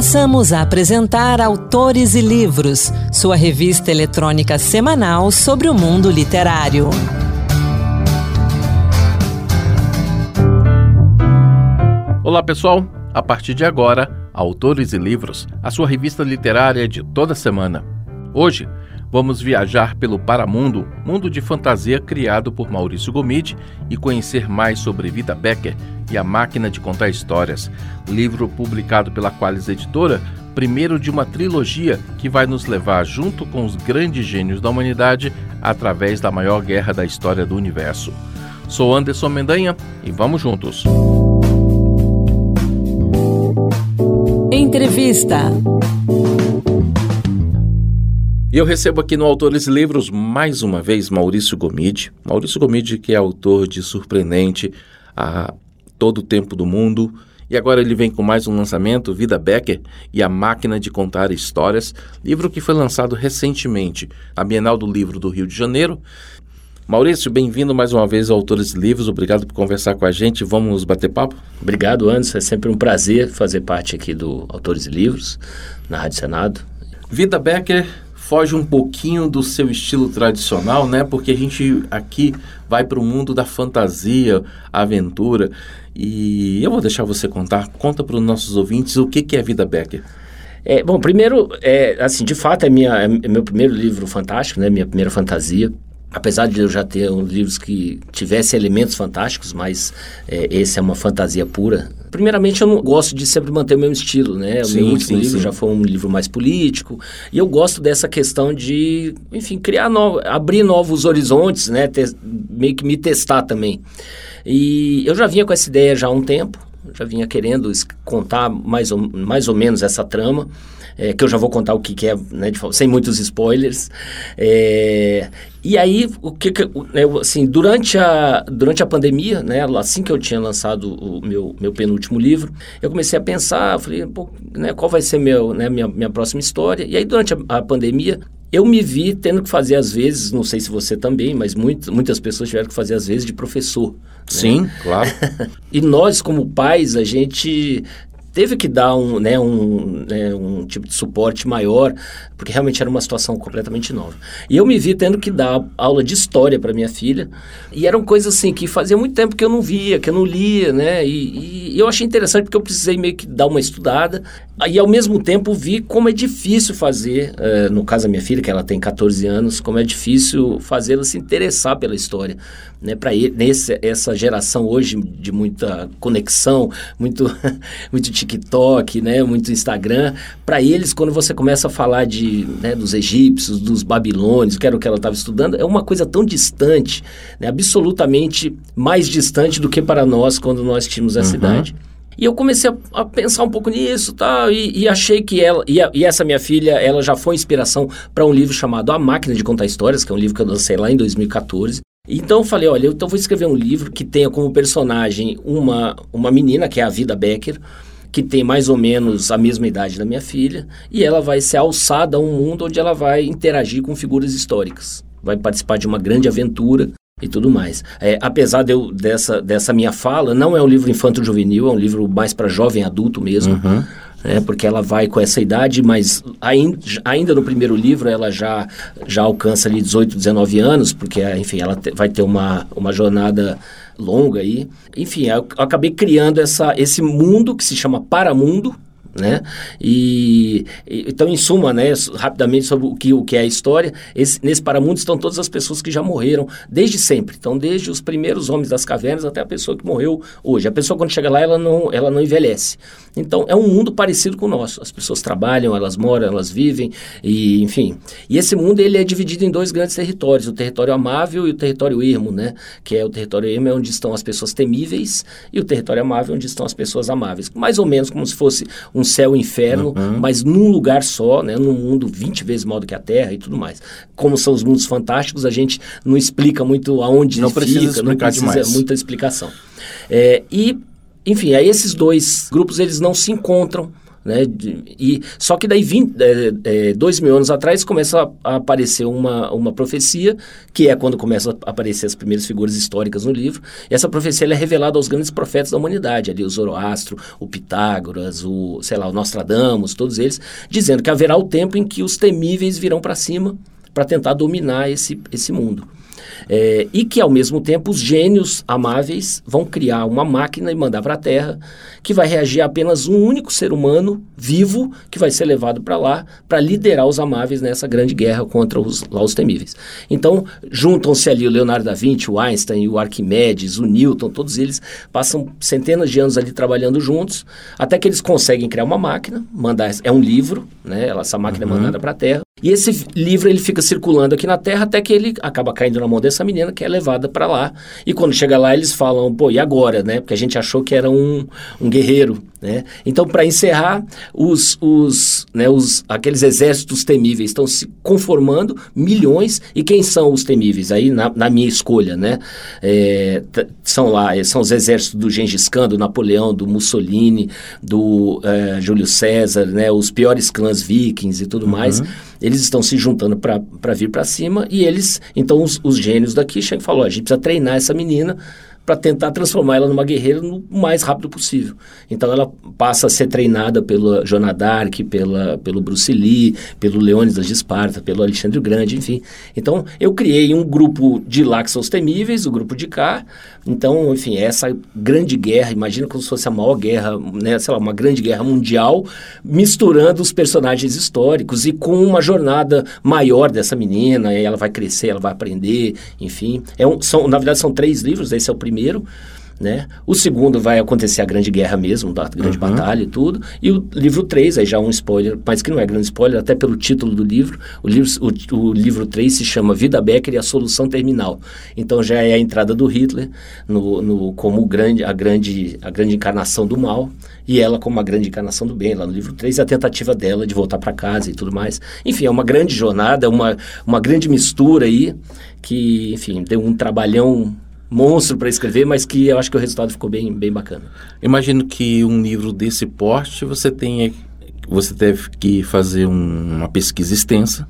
Passamos a apresentar Autores e Livros, sua revista eletrônica semanal sobre o mundo literário. Olá pessoal, a partir de agora, Autores e Livros, a sua revista literária de toda semana. Hoje, vamos viajar pelo Paramundo, mundo de fantasia criado por Maurício Gomide e conhecer mais sobre Vida Becker e a Máquina de Contar Histórias, livro publicado pela Qualis Editora, primeiro de uma trilogia que vai nos levar junto com os grandes gênios da humanidade através da maior guerra da história do universo. Sou Anderson Mendanha e vamos juntos. Entrevista. E eu recebo aqui no Autores Livros mais uma vez Maurício Gomide. Maurício Gomide, que é autor de Surpreendente a todo o tempo do mundo. E agora ele vem com mais um lançamento, Vida Becker e a Máquina de Contar Histórias, livro que foi lançado recentemente, a Bienal do Livro do Rio de Janeiro. Maurício, bem-vindo mais uma vez ao Autores Livros. Obrigado por conversar com a gente. Vamos bater papo? Obrigado, Anderson. É sempre um prazer fazer parte aqui do Autores Livros, na Rádio Senado. Vida Becker foge um pouquinho do seu estilo tradicional, né? Porque a gente aqui vai para o mundo da fantasia, aventura. E eu vou deixar você contar. Conta para os nossos ouvintes o que, que é Vida Becker. É, bom, primeiro, é, assim, de fato é, minha, é meu primeiro livro fantástico, né? Minha primeira fantasia apesar de eu já ter livros que tivessem elementos fantásticos, mas é, esse é uma fantasia pura. Primeiramente, eu não gosto de sempre manter o mesmo estilo, né? Sim, o meu último sim, livro sim. já foi um livro mais político, e eu gosto dessa questão de, enfim, criar novo, abrir novos horizontes, né? Ter, meio que me testar também. E eu já vinha com essa ideia já há um tempo, já vinha querendo contar mais ou, mais ou menos essa trama é, que eu já vou contar o que, que é, né, de, sem muitos spoilers. É, e aí, o que, que né, assim, durante a, durante a pandemia, né, assim que eu tinha lançado o meu, meu penúltimo livro, eu comecei a pensar, falei, né, qual vai ser meu, né, minha, minha próxima história? E aí, durante a, a pandemia, eu me vi tendo que fazer, às vezes, não sei se você também, mas muito, muitas pessoas tiveram que fazer, às vezes, de professor. Né? Sim, né? claro. e nós, como pais, a gente teve que dar um, né, um, né, um tipo de suporte maior, porque realmente era uma situação completamente nova. E eu me vi tendo que dar aula de história para minha filha, e eram coisas assim que fazia muito tempo que eu não via, que eu não lia, né? E, e eu achei interessante porque eu precisei meio que dar uma estudada, e ao mesmo tempo vi como é difícil fazer, uh, no caso da minha filha, que ela tem 14 anos, como é difícil fazê-la se interessar pela história, né? Para essa geração hoje de muita conexão, muito, muito TikTok, né, muito Instagram, para eles, quando você começa a falar de, né, dos egípcios, dos babilônios, que era o que ela estava estudando, é uma coisa tão distante, né, absolutamente mais distante do que para nós quando nós tínhamos essa uhum. idade. E eu comecei a, a, pensar um pouco nisso tá, e, e achei que ela. E, a, e, essa minha filha, ela já foi inspiração para um livro chamado A Máquina de Contar Histórias, que é um livro que eu lancei lá em 2014. Então eu falei, olha, eu então vou escrever um livro que tenha como personagem uma, uma menina, que é a Vida Becker, que tem mais ou menos a mesma idade da minha filha, e ela vai ser alçada a um mundo onde ela vai interagir com figuras históricas. Vai participar de uma grande aventura e tudo mais. É, apesar de eu, dessa, dessa minha fala, não é um livro infanto-juvenil, é um livro mais para jovem adulto mesmo. Uhum. É, porque ela vai com essa idade, mas ainda, ainda no primeiro livro ela já, já alcança ali 18, 19 anos, porque, enfim, ela vai ter uma, uma jornada longa aí. Enfim, eu acabei criando essa, esse mundo que se chama Paramundo, né? E, então, em suma, né, rapidamente sobre o que, o que é a história, esse, nesse paramundo estão todas as pessoas que já morreram desde sempre. Então, desde os primeiros homens das cavernas até a pessoa que morreu hoje. A pessoa quando chega lá, ela não, ela não envelhece. Então, é um mundo parecido com o nosso. As pessoas trabalham, elas moram, elas vivem, e enfim. E esse mundo ele é dividido em dois grandes territórios, o território amável e o território ermo, né? Que é o território ermo é onde estão as pessoas temíveis e o território amável onde estão as pessoas amáveis. Mais ou menos como se fosse um céu e um inferno, uhum. mas num lugar só, né? Num mundo 20 vezes maior do que a Terra e tudo mais. Como são os mundos fantásticos, a gente não explica muito aonde não fica, precisa não precisa demais. muita explicação. É, e enfim, aí esses dois grupos eles não se encontram né? E, só que daí, 20, é, é, dois mil anos atrás, começa a, a, aparecer uma, uma profecia, que é quando começam a aparecer as primeiras figuras históricas no livro. E essa profecia é revelada aos grandes profetas da humanidade, ali o Zoroastro, o Pitágoras, o, sei lá, o Nostradamus, todos eles, dizendo que haverá o tempo em que os temíveis virão para cima para tentar dominar esse, esse mundo. É, e que, ao mesmo tempo, os gênios amáveis vão criar uma máquina e mandar para a Terra que vai reagir a apenas um único ser humano vivo que vai ser levado para lá para liderar os amáveis nessa grande guerra contra os, lá, os temíveis. Então, juntam-se ali o Leonardo da Vinci, o Einstein, o Arquimedes, o Newton, todos eles passam centenas de anos ali trabalhando juntos, até que eles conseguem criar uma máquina, mandar, é um livro, né? Essa máquina uhum. é mandada para a Terra, e esse livro ele fica circulando aqui na Terra até que ele acaba caindo na mão dessa menina que é levada para lá. E quando chega lá eles falam, pô, e agora, né? Porque a gente achou que era um, um guerreiro, né? Então, para encerrar, os, os, né, os, aqueles exércitos temíveis estão se conformando, milhões, e quem são os temíveis? Aí, na, na minha escolha, né? É, são lá, são os exércitos do Gengis Khan, do Napoleão, do Mussolini, do é, Júlio César, né? Os piores clãs vikings e tudo uhum. mais eles estão se juntando para vir para cima e eles, então os, os gênios daqui chegam e falam, a gente precisa treinar essa menina para tentar transformar ela numa guerreira no mais rápido possível. Então ela passa a ser treinada pela Joana d'Arc, pela, pelo Bruce Lee, pelo Leônidas de Esparta, pelo Alexandre o Grande, enfim. Então eu criei um grupo de lá que são os temíveis, o grupo de cá. Então, enfim, essa grande guerra, imagina como se fosse a maior guerra, né, sei lá, uma grande guerra mundial, misturando os personagens históricos e com uma jornada maior dessa menina, ela vai crescer, ela vai aprender, enfim. É um, são, na verdade, são três livros, esse é o primeiro primeiro, né? O segundo vai acontecer a grande guerra mesmo, da grande uhum. batalha e tudo. E o livro 3, aí já um spoiler, mas que não é grande spoiler, até pelo título do livro. O livro, o, o livro 3 se chama Vida Becker e a Solução Terminal. Então já é a entrada do Hitler no, no, como grande, a, grande, a grande encarnação do mal e ela como a grande encarnação do bem, lá no livro 3, e a tentativa dela de voltar para casa e tudo mais. Enfim, é uma grande jornada, uma, uma grande mistura aí, que, enfim, deu um trabalhão monstro para escrever, mas que eu acho que o resultado ficou bem, bem bacana. Imagino que um livro desse porte você tenha, você teve que fazer um, uma pesquisa extensa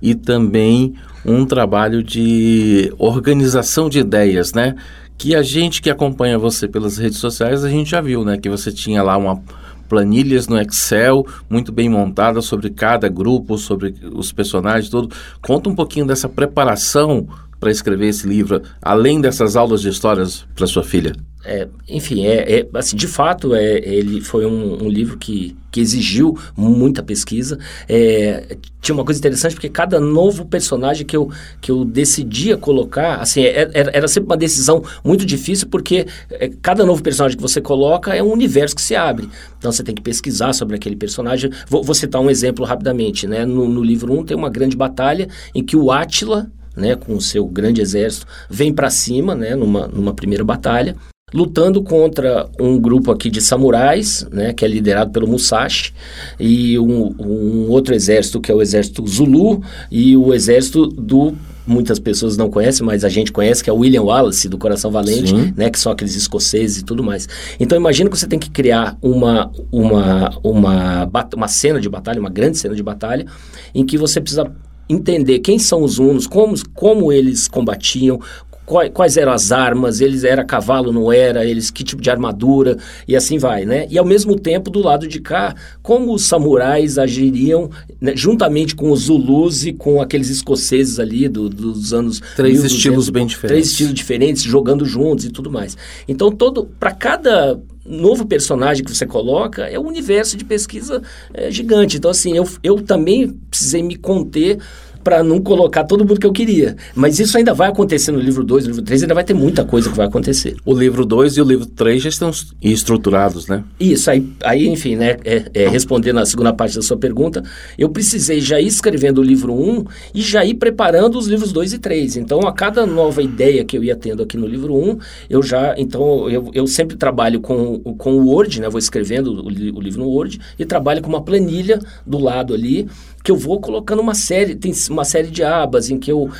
e também um trabalho de organização de ideias, né? Que a gente que acompanha você pelas redes sociais, a gente já viu, né? Que você tinha lá uma planilhas no Excel muito bem montadas sobre cada grupo, sobre os personagens, tudo. Conta um pouquinho dessa preparação para escrever esse livro, além dessas aulas de histórias para sua filha? É, enfim, é, é, assim, de fato, é, ele foi um, um, livro que, que exigiu muita pesquisa. É, tinha uma coisa interessante, porque cada novo personagem que eu, que eu decidia colocar, assim, é, era, era sempre uma decisão muito difícil, porque é, cada novo personagem que você coloca é um universo que se abre. Então, você tem que pesquisar sobre aquele personagem. Vou, vou citar um exemplo rapidamente, né? No, no livro 1 um, tem uma grande batalha em que o Átila né, com o seu grande exército, vem para cima, né, numa, numa primeira batalha, lutando contra um grupo aqui de samurais, né, que é liderado pelo Musashi, e um, um outro exército que é o exército Zulu e o exército do muitas pessoas não conhecem, mas a gente conhece, que é o William Wallace, do Coração Valente, Sim. né? Que são aqueles escoceses e tudo mais. Então, imagina que você tem que criar uma, uma, uma, uma cena de batalha, uma grande cena de batalha, em que você precisa entender quem são os hunos, como, como eles combatiam, quais, quais eram as armas, eles era cavalo, não era, eles que tipo de armadura e assim vai, né? E ao mesmo tempo do lado de cá, como os samurais agiriam né, juntamente com os zulus e com aqueles escoceses ali do, dos anos três estilos bem diferentes, três estilos diferentes jogando juntos e tudo mais. Então todo para cada novo personagem que você coloca é um universo de pesquisa é, gigante. Então, assim, eu, eu também precisei me conter para não colocar todo mundo que eu queria. Mas isso ainda vai acontecer no livro 2, no livro 3, ainda vai ter muita coisa que vai acontecer. O livro 2 e o livro 3 já estão estruturados, né? Isso, aí, aí enfim, né, é, é, respondendo a segunda parte da sua pergunta, eu precisei já ir escrevendo o livro 1 um, e já ir preparando os livros 2 e 3. Então, a cada nova ideia que eu ia tendo aqui no livro 1, um, eu já, então, eu, eu sempre trabalho com, com o Word, né, vou escrevendo o, o livro no Word e trabalho com uma planilha do lado ali, que eu vou colocando uma série, tem uma série de abas em que eu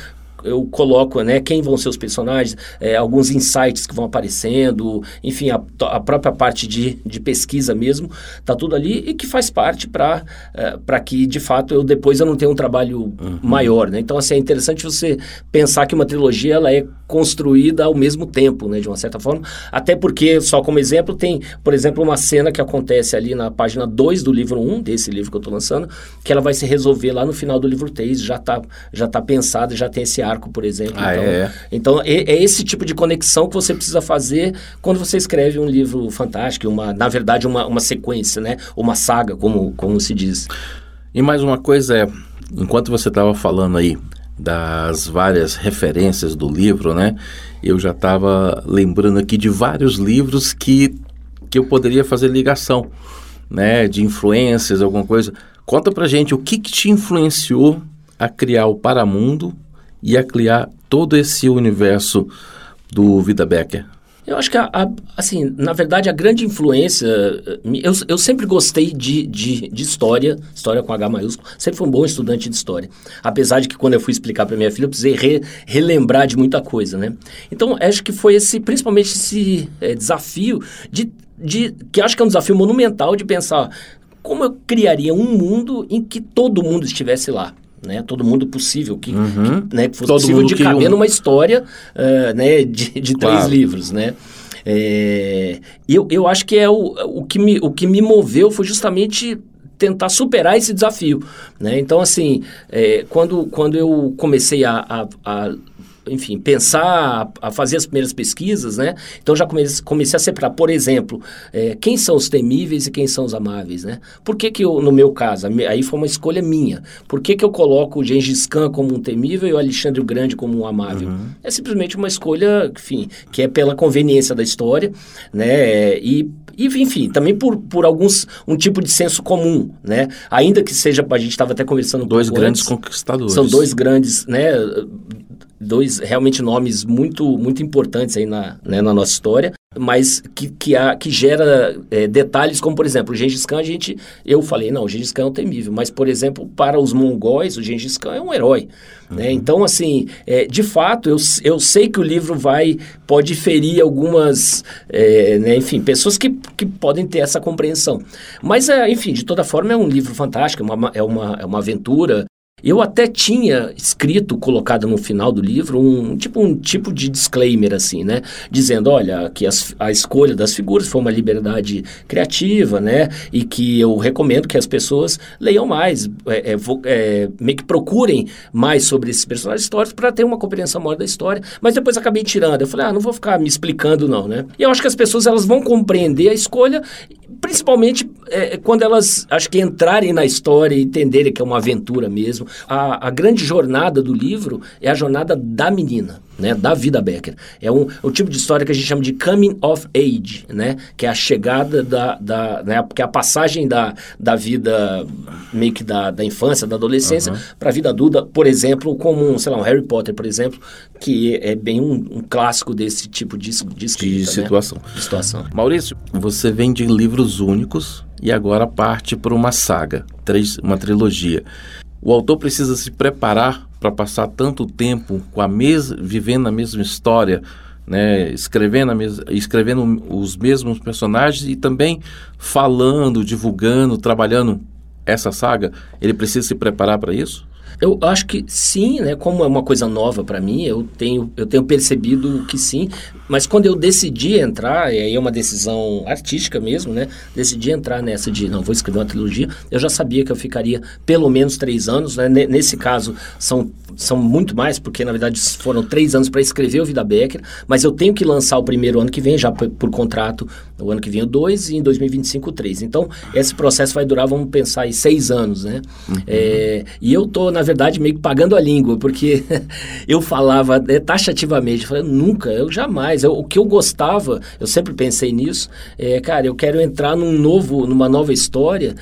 eu coloco né, quem vão ser os personagens, é, alguns insights que vão aparecendo, enfim, a, a própria parte de, de pesquisa mesmo, tá tudo ali e que faz parte para é, que, de fato, eu depois eu não tenha um trabalho uhum. maior. Né? Então, assim, é interessante você pensar que uma trilogia ela é construída ao mesmo tempo, né, de uma certa forma, até porque, só como exemplo, tem, por exemplo, uma cena que acontece ali na página 2 do livro 1, um, desse livro que eu estou lançando, que ela vai se resolver lá no final do livro 3, já está já tá pensado, já tem esse arco, por exemplo. Ah, então, é? então é, é, esse tipo de conexão que você precisa fazer quando você escreve um livro fantástico, uma, na verdade, uma, uma sequência, né? Uma saga, como, como se diz. E mais uma coisa é, enquanto você estava falando aí das várias referências do livro, né? Eu já estava lembrando aqui de vários livros que, que eu poderia fazer ligação, né? De influências, alguma coisa. Conta pra gente o que, que te influenciou a criar o Paramundo e a criar todo esse universo do Vida Becker? Eu acho que, a, a, assim, na verdade, a grande influência... Eu, eu sempre gostei de, de, de, história, história com H maiúsculo. Sempre fui um bom estudante de história. Apesar de que, quando eu fui explicar para minha filha, eu precisei re, relembrar de muita coisa, né? Então, acho que foi esse, principalmente esse é, desafio de, de... Que acho que é um desafio monumental de pensar como eu criaria um mundo em que todo mundo estivesse lá né? Todo mundo possível que, uhum. que, né, que fosse Todo possível de caber um... numa história uh, né, de, de claro. três livros, né? É, eu, eu acho que é o, o, que me, o que me moveu foi justamente tentar superar esse desafio, né? Então, assim, é, quando, quando eu comecei a, a, a enfim, pensar, a fazer as primeiras pesquisas, né? Então já comecei, comecei a separar, por exemplo, é, quem são os temíveis e quem são os amáveis, né? Por que que eu, no meu caso, aí foi uma escolha minha, por que que eu coloco o Gengis Khan como um temível e o Alexandre o Grande como um amável? Uhum. É simplesmente uma escolha, enfim, que é pela conveniência da história, né? E e, enfim, também por, por alguns, um tipo de senso comum, né? Ainda que seja, a gente estava até conversando um Dois grandes antes, conquistadores. São dois grandes, né? Dois realmente nomes muito muito importantes aí na, né, na nossa história, mas que, que, há, que gera é, detalhes como, por exemplo, o Gengis Khan, a gente, eu falei, não, o Gengis Khan é um temível, mas, por exemplo, para os mongóis, o Gengis Khan é um herói. Né? Uhum. Né? Então, assim, é, de fato, eu, eu sei que o livro vai, pode ferir algumas, é, né, enfim, pessoas que, que podem ter essa compreensão. Mas, é, enfim, de toda forma, é um livro fantástico, é uma, é uma, é uma aventura, eu até tinha escrito, colocado no final do livro, um tipo, um tipo de disclaimer, assim, né? Dizendo, olha, que as, a escolha das figuras foi uma liberdade criativa, né? E que eu recomendo que as pessoas leiam mais, é, é, é, meio que procurem mais sobre esses personagens históricos para ter uma compreensão maior da história. Mas depois acabei tirando. Eu falei, ah, não vou ficar me explicando, não, né? E eu acho que as pessoas elas vão compreender a escolha principalmente é, quando elas, acho que entrarem na história e entenderem que é uma aventura mesmo. A, a grande jornada do livro é a jornada da menina né, da vida Becker. É um, um tipo de história que a gente chama de coming of age, né, que é a chegada da, da né, que é a passagem da, da vida meio que da, da infância, da adolescência uhum. para a vida adulta, por exemplo, como um, sei lá, um Harry Potter, por exemplo, que é bem um, um clássico desse tipo de, de, escrita, de situação. Né? de situação. Maurício, você vem de livros únicos e agora parte para uma saga, três, uma trilogia. O autor precisa se preparar para passar tanto tempo com a mes vivendo a mesma história, né, escrevendo, mes escrevendo os mesmos personagens e também falando, divulgando, trabalhando essa saga, ele precisa se preparar para isso? Eu acho que sim, né? Como é uma coisa nova para mim, eu tenho, eu tenho percebido que sim. Mas quando eu decidi entrar, e aí é uma decisão artística mesmo, né? Decidi entrar nessa de, não, vou escrever uma trilogia, eu já sabia que eu ficaria pelo menos três anos, né? Nesse caso, são, são muito mais, porque na verdade foram três anos para escrever o Vida Becker, mas eu tenho que lançar o primeiro ano que vem, já por, por contrato, o ano que vem o dois e em 2025 o três. Então, esse processo vai durar, vamos pensar aí, seis anos, né? Uhum. É, e eu tô, na verdade, meio que pagando a língua, porque eu falava é, taxativamente, eu nunca, eu jamais. Eu, o que eu gostava, eu sempre pensei nisso, é, cara, eu quero entrar num novo, numa nova história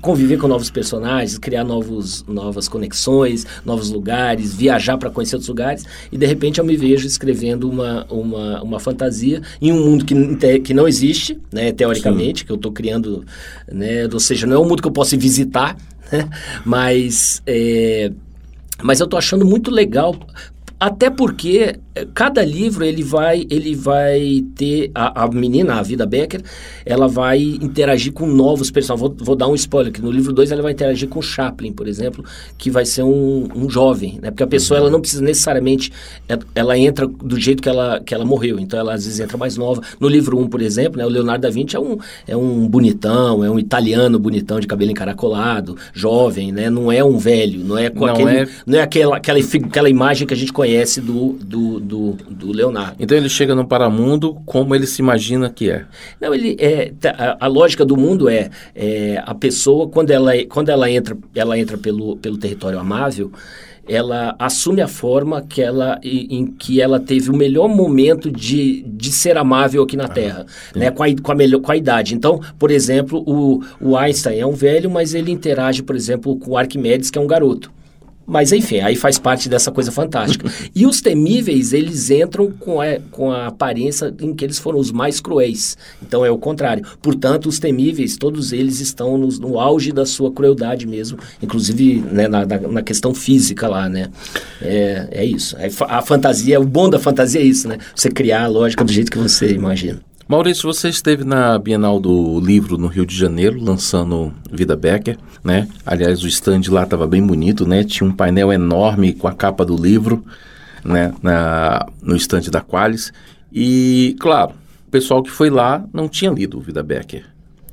conviver com novos personagens, criar novos, novas conexões, novos lugares, viajar para conhecer outros lugares e de repente eu me vejo escrevendo uma, uma, uma fantasia em um mundo que, que não existe, né, teoricamente, Sim. que eu estou criando, né, ou seja, não é um mundo que eu possa visitar, né? Mas é, Mas eu tô achando muito legal até porque eh, cada livro ele vai ele vai ter a, a menina, a Vida Becker, ela vai interagir com novos personagens. Vou, vou dar um spoiler que no livro 2 ela vai interagir com Chaplin, por exemplo, que vai ser um, um jovem, né? Porque a pessoa ela não precisa necessariamente é, ela entra do jeito que ela que ela morreu. Então ela às vezes entra mais nova. No livro 1, um, por exemplo, né, o Leonardo da Vinci é um é um bonitão, é um italiano bonitão de cabelo encaracolado, jovem, né? Não é um velho, não é com Não aquele é- não é aquela aquela, aquela imagem que a gente conhece do, do, do, do Leonardo. Então ele chega no paramundo como ele se imagina que é. Não, ele é tá, a, a lógica do mundo é, é, a pessoa quando ela quando ela entra ela entra pelo, pelo território amável ela assume a forma que ela, em, que ela teve o melhor momento de, de ser amável aqui na Terra, né? com, a, com, a melhor, com a idade. Então, por exemplo, o, o Einstein é um velho, mas ele interage, por exemplo, com o Arquimedes, que é um garoto. Mas enfim, aí faz parte dessa coisa fantástica. e os temíveis, eles entram com a, com a aparência em que eles foram os mais cruéis. Então é o contrário. Portanto, os temíveis, todos eles estão no, no auge da sua crueldade mesmo, inclusive né, na, na, na questão física lá, né? É, é isso. É A fantasia, o bom da fantasia é isso, né? Você criar a lógica do jeito que você imagina. Maurício, você esteve na Bienal do Livro no Rio de Janeiro, lançando Vida Becker, né? Aliás, o stand lá estava bem bonito, né? Tinha um painel enorme com a capa do livro, né? Na, no stand da Qualis. E, claro, o pessoal que foi lá não tinha lido Vida Becker,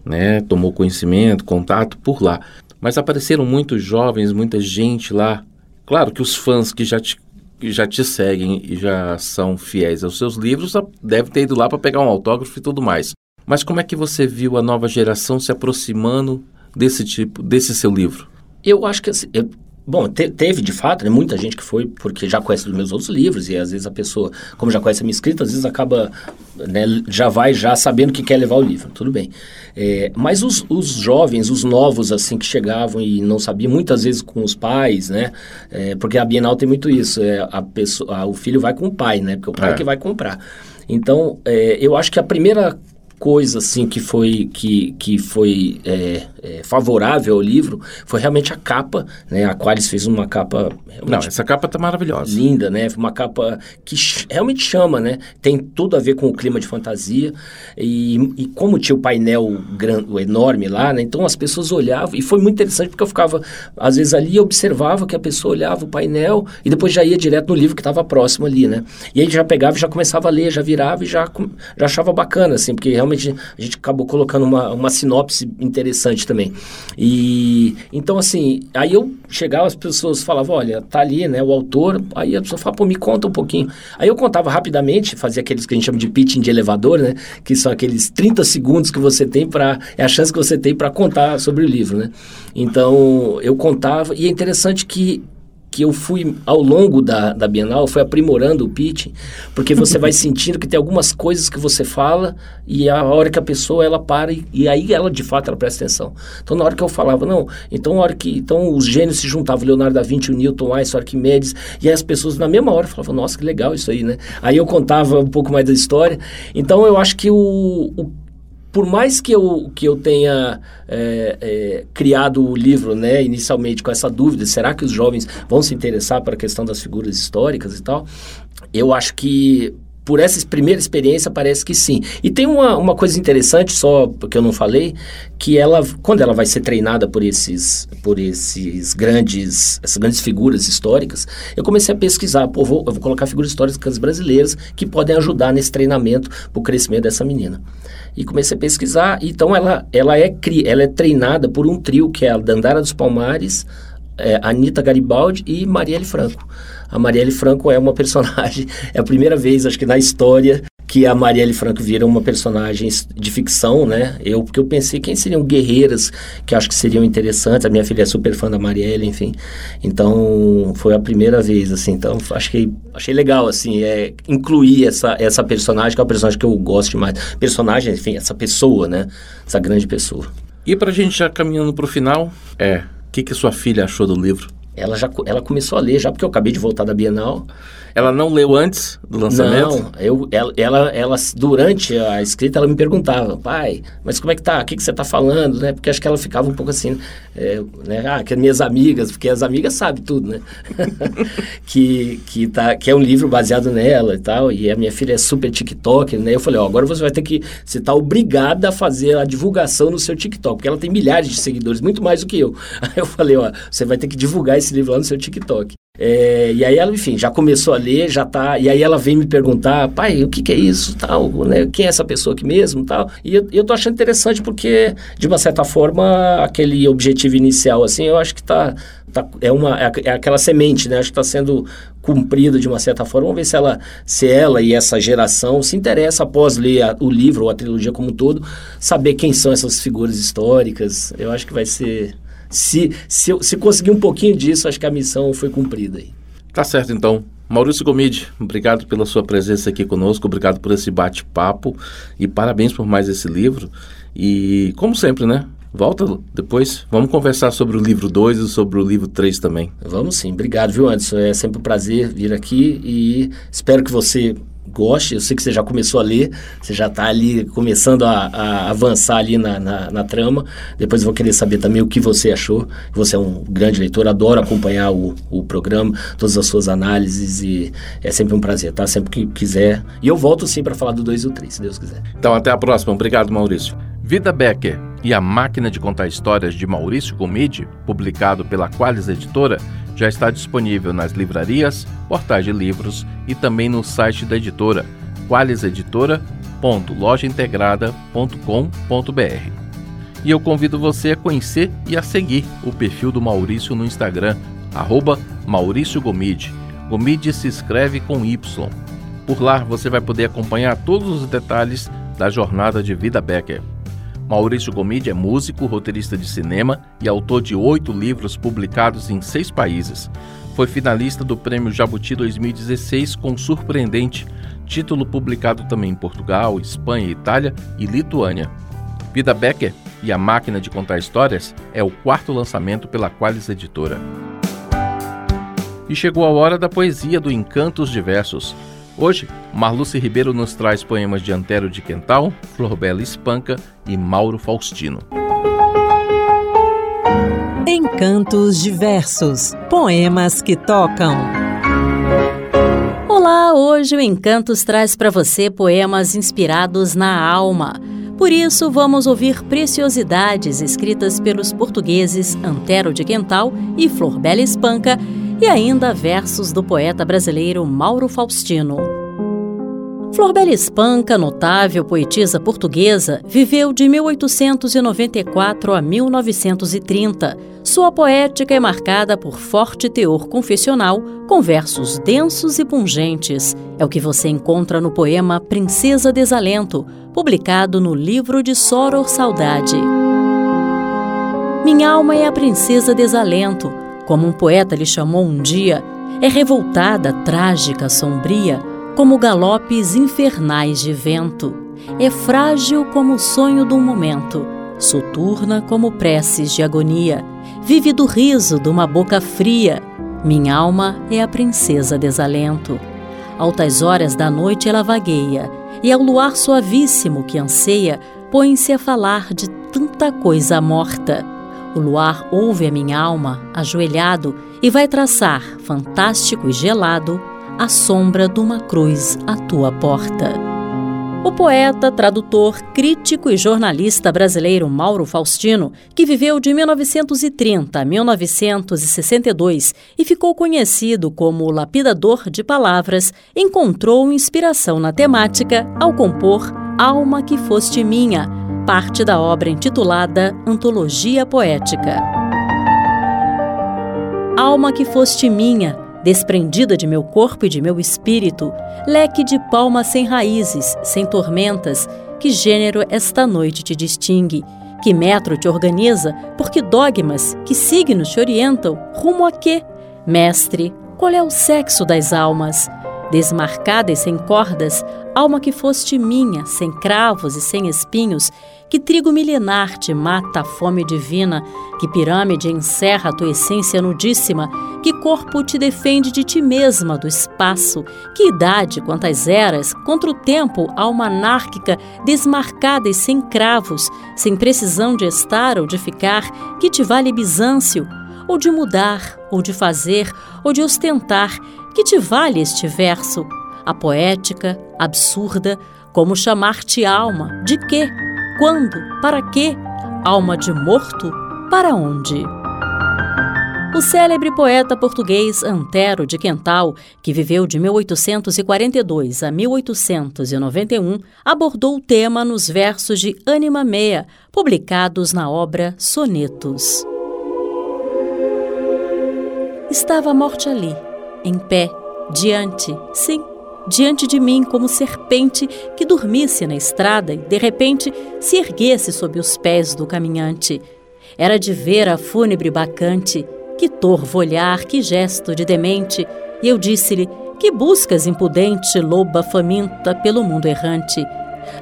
né? Tomou conhecimento, contato por lá. Mas apareceram muitos jovens, muita gente lá. Claro que os fãs que já te que já te seguem e já são fiéis aos seus livros, deve ter ido lá para pegar um autógrafo e tudo mais. Mas como é que você viu a nova geração se aproximando desse tipo, desse seu livro? Eu acho que assim, eu- bom, te- teve de fato, né, muita gente que foi porque já conhece os meus outros livros e às vezes a pessoa, como já conhece a minha escrita, às vezes acaba, né, já vai já sabendo que quer levar o livro, tudo bem. É, mas os, os jovens, os novos assim que chegavam e não sabiam, muitas vezes com os pais, né, é, porque a Bienal tem muito isso, é, a pessoa, a- o filho vai com o pai, né, porque o pai É. que vai comprar. Então, é, eu acho que a primeira coisa assim que foi que, que foi é, é, favorável ao livro foi realmente a capa, né? A Aquarius fez uma capa Não, essa capa tá maravilhosa. linda, né? Uma capa que realmente chama, né? Tem tudo a ver com o clima de fantasia e, e como tinha o painel grande, enorme lá, né? Então as pessoas olhavam e foi muito interessante porque eu ficava às vezes ali e observava que a pessoa olhava o painel e depois já ia direto no livro que estava próximo ali, né? E aí já pegava e já começava a ler, já virava e já, já achava bacana, assim, porque realmente a gente acabou colocando uma, uma sinopse interessante também. E então assim, aí eu chegava, as pessoas falavam, olha, tá ali, né, o autor, aí a pessoa fala, pô, me conta um pouquinho. Aí eu contava rapidamente, fazia aqueles que a gente chama de pitching de elevador, né, que são aqueles 30 segundos que você tem para é a chance que você tem para contar sobre o livro, né? Então, eu contava e é interessante que que eu fui, ao longo da, da Bienal, fui aprimorando o pitch, porque você vai sentindo que tem algumas coisas que você fala e a hora que a pessoa, ela para e, e aí ela, de fato, ela presta atenção. Então, na hora que eu falava, não, então, na hora que, então os gênios se juntavam, Leonardo da Vinci, o Newton, Einstein, Arquimedes, e aí as pessoas, na mesma hora, falavam, nossa, que legal isso aí, né? Aí eu contava um pouco mais da história. Então, eu acho que o, o por mais que eu, que eu tenha é, é, criado o livro, né, inicialmente com essa dúvida, será que os jovens vão se interessar para a questão das figuras históricas e tal? Eu acho que por essa primeira experiência parece que sim. E tem uma, uma coisa interessante, só porque eu não falei, que ela, quando ela vai ser treinada por esses, por esses grandes, essas grandes figuras históricas, eu comecei a pesquisar, pô, vou, eu vou colocar figuras históricas brasileiras que podem ajudar nesse treinamento para o crescimento dessa menina. E comecei a pesquisar, então ela, ela, é, ela é treinada por um trio que é a Dandara dos Palmares, é, Anitta Garibaldi e Marielle Franco. A Marielle Franco é uma personagem, é a primeira vez, acho que na história, que a Marielle Franco vira uma personagem de ficção, né? Eu, porque eu pensei quem seriam guerreiras que acho que seriam interessantes. A minha filha é super fã da Marielle, enfim. Então, foi a primeira vez, assim. Então, achei, achei legal, assim, é, incluir essa, essa personagem, que é uma personagem que eu gosto demais. Personagem, enfim, essa pessoa, né? Essa grande pessoa. E pra gente já caminhando pro final, é, o que que sua filha achou do livro? Ela já ela começou a ler, já porque eu acabei de voltar da Bienal. Ela não leu antes do lançamento? Não, eu, ela, ela, ela, durante a escrita, ela me perguntava, pai, mas como é que tá? O que, que você tá falando, né? Porque acho que ela ficava um pouco assim, é, né? Ah, que minhas amigas, porque as amigas sabem tudo, né? que, que, tá, que é um livro baseado nela e tal, e a minha filha é super TikTok, né? Eu falei, ó, agora você vai ter que, você tá obrigada a fazer a divulgação no seu TikTok, porque ela tem milhares de seguidores, muito mais do que eu. Aí eu falei, ó, você vai ter que divulgar esse livro lá no seu TikTok. É, e aí ela, enfim, já começou a ler, já tá. E aí ela vem me perguntar, pai, o que, que é isso, tal, né? Quem é essa pessoa aqui mesmo, tal. E eu, eu tô achando interessante porque, de uma certa forma, aquele objetivo inicial, assim, eu acho que tá, tá é uma é, é aquela semente, né? Acho que está sendo cumprido de uma certa forma. Vamos ver se ela, se ela e essa geração se interessa após ler a, o livro ou a trilogia como um todo, saber quem são essas figuras históricas. Eu acho que vai ser se, se, se conseguir um pouquinho disso, acho que a missão foi cumprida aí. Tá certo, então. Maurício Gomide, obrigado pela sua presença aqui conosco, obrigado por esse bate-papo e parabéns por mais esse livro. E, como sempre, né? Volta depois, vamos conversar sobre o livro 2 e sobre o livro 3 também. Vamos sim, obrigado, viu, Anderson? É sempre um prazer vir aqui e espero que você goste. Eu sei que você já começou a ler, você já está ali começando a, a avançar ali na, na, na, trama. Depois eu vou querer saber também o que você achou. Você é um grande leitor, adoro acompanhar o, o programa, todas as suas análises e é sempre um prazer, tá? Sempre que quiser. E eu volto sim para falar do 2 e o 3, se Deus quiser. Então até a próxima. Obrigado, Maurício. Vida Becker e a Máquina de Contar Histórias de Maurício Gomide, publicado pela Qualis Editora, já está disponível nas livrarias, portais de livros e também no site da editora qualiseditora.lojaintegrada.com.br. E eu convido você a conhecer e a seguir o perfil do Maurício no Instagram, arroba Maurício Gomide. Gomide se escreve com Y. Por lá você vai poder acompanhar todos os detalhes da jornada de vida Becker. Maurício Gomide é músico, roteirista de cinema e autor de oito livros publicados em seis países. Foi finalista do Prêmio Jabuti 2016 com Surpreendente, título publicado também em Portugal, Espanha, Itália e Lituânia. Vida Becker e a Máquina de Contar Histórias é o quarto lançamento pela Qualis Editora. E chegou a hora da poesia do Encantos Diversos. Hoje, Marluce Ribeiro nos traz poemas de Antero de Quental, Florbela Espanca e Mauro Faustino. Encantos diversos, poemas que tocam. Olá, hoje o Encantos traz para você poemas inspirados na alma. Por isso, vamos ouvir preciosidades escritas pelos portugueses Antero de Quental e Florbela Espanca e ainda versos do poeta brasileiro Mauro Faustino. Florbela Espanca, notável poetisa portuguesa, viveu de 1894 a 1930. Sua poética é marcada por forte teor confessional, com versos densos e pungentes. É o que você encontra no poema Princesa Desalento, publicado no livro de Soror Saudade. Minha alma é a princesa desalento, como um poeta lhe chamou um dia, é revoltada, trágica, sombria, como galopes infernais de vento. É frágil como o sonho de um momento, soturna como preces de agonia, vive do riso de uma boca fria. Minha alma é a princesa desalento. Altas horas da noite ela vagueia, e ao luar suavíssimo que anseia, põe-se a falar de tanta coisa morta o luar ouve a minha alma, ajoelhado, e vai traçar, fantástico e gelado, a sombra de uma cruz à tua porta. O poeta, tradutor, crítico e jornalista brasileiro Mauro Faustino, que viveu de 1930 a 1962 e ficou conhecido como o lapidador de palavras, encontrou inspiração na temática ao compor Alma que Foste Minha, parte da obra intitulada Antologia Poética. Alma que foste minha, desprendida de meu corpo e de meu espírito, leque de palmas sem raízes, sem tormentas, que gênero esta noite te distingue? Que metro te organiza? Por que dogmas, que signos te orientam? Rumo a quê? Mestre, qual é o sexo das almas? Desmarcada e sem cordas, alma que foste minha, sem cravos e sem espinhos, que trigo milenar te mata a fome divina, que pirâmide encerra a tua essência nudíssima, que corpo te defende de ti mesma do espaço, que idade, quantas eras, contra o tempo, alma anárquica, desmarcada e sem cravos, sem precisão de estar ou de ficar, que te vale Bizâncio, ou de mudar, ou de fazer, ou de ostentar, que te vale este verso, a poética, absurda, como chamar-te alma, de quê? Quando? Para quê? Alma de morto? Para onde? O célebre poeta português Antero de Quental, que viveu de 1842 a 1891, abordou o tema nos versos de Anima Mea, publicados na obra Sonetos. Estava a morte ali, em pé, diante, sim, diante de mim como serpente que dormisse na estrada e, de repente, se erguesse sob os pés do caminhante. Era de ver a fúnebre bacante, que torvo olhar, que gesto de demente. E eu disse-lhe: Que buscas, impudente, loba faminta pelo mundo errante?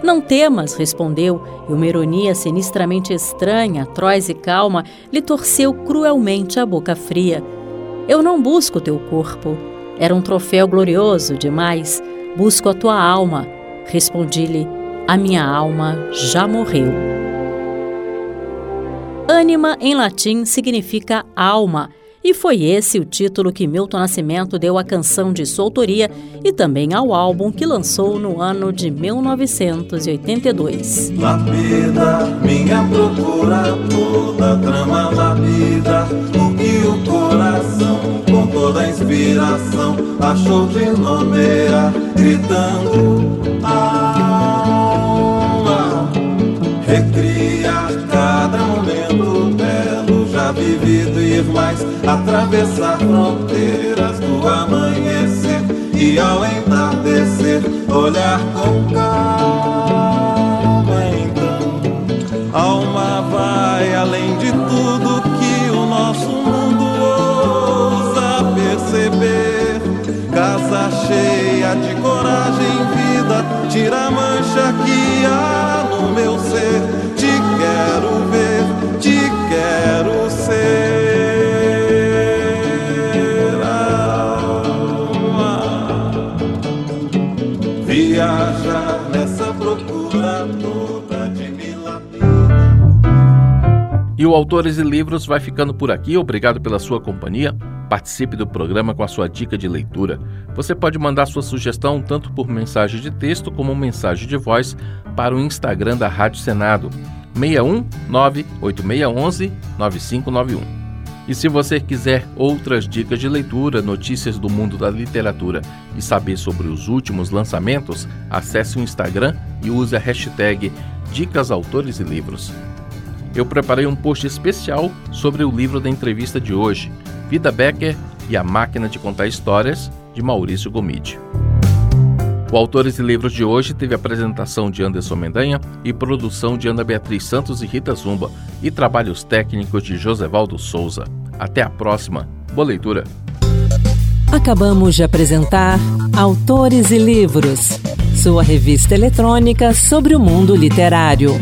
Não temas, respondeu, e uma ironia sinistramente estranha, atroz e calma, lhe torceu cruelmente a boca fria. Eu não busco teu corpo, era um troféu glorioso demais. Busco a tua alma. Respondi-lhe: A minha alma já morreu. Ânima em latim significa alma, e foi esse o título que Milton Nascimento deu à canção de sua autoria e também ao álbum que lançou no ano de 1982. Lapida, minha procura toda, trama lapida, coração com toda a inspiração, achou de nomear, gritando alma. Recria cada momento belo, já vivido e ir mais, atravessar fronteiras do amanhecer e ao entardecer, olhar com calma. Tira a mancha que há no meu ser. O Autores e Livros vai ficando por aqui. Obrigado pela sua companhia. Participe do programa com a sua dica de leitura. Você pode mandar sua sugestão tanto por mensagem de texto como mensagem de voz para o Instagram da Rádio Senado, 61 98611 9591. E se você quiser outras dicas de leitura, notícias do mundo da literatura e saber sobre os últimos lançamentos, acesse o Instagram e use a hashtag Dicas Autores e Livros. Eu preparei um post especial sobre o livro da entrevista de hoje, Vida Becker e A Máquina de Contar Histórias, de Maurício Gomide. O Autores e Livros de hoje teve apresentação de Anderson Mendanha e produção de Ana Beatriz Santos e Rita Zumba e trabalhos técnicos de Josevaldo Souza. Até a próxima. Boa leitura. Acabamos de apresentar Autores e Livros, sua revista eletrônica sobre o mundo literário.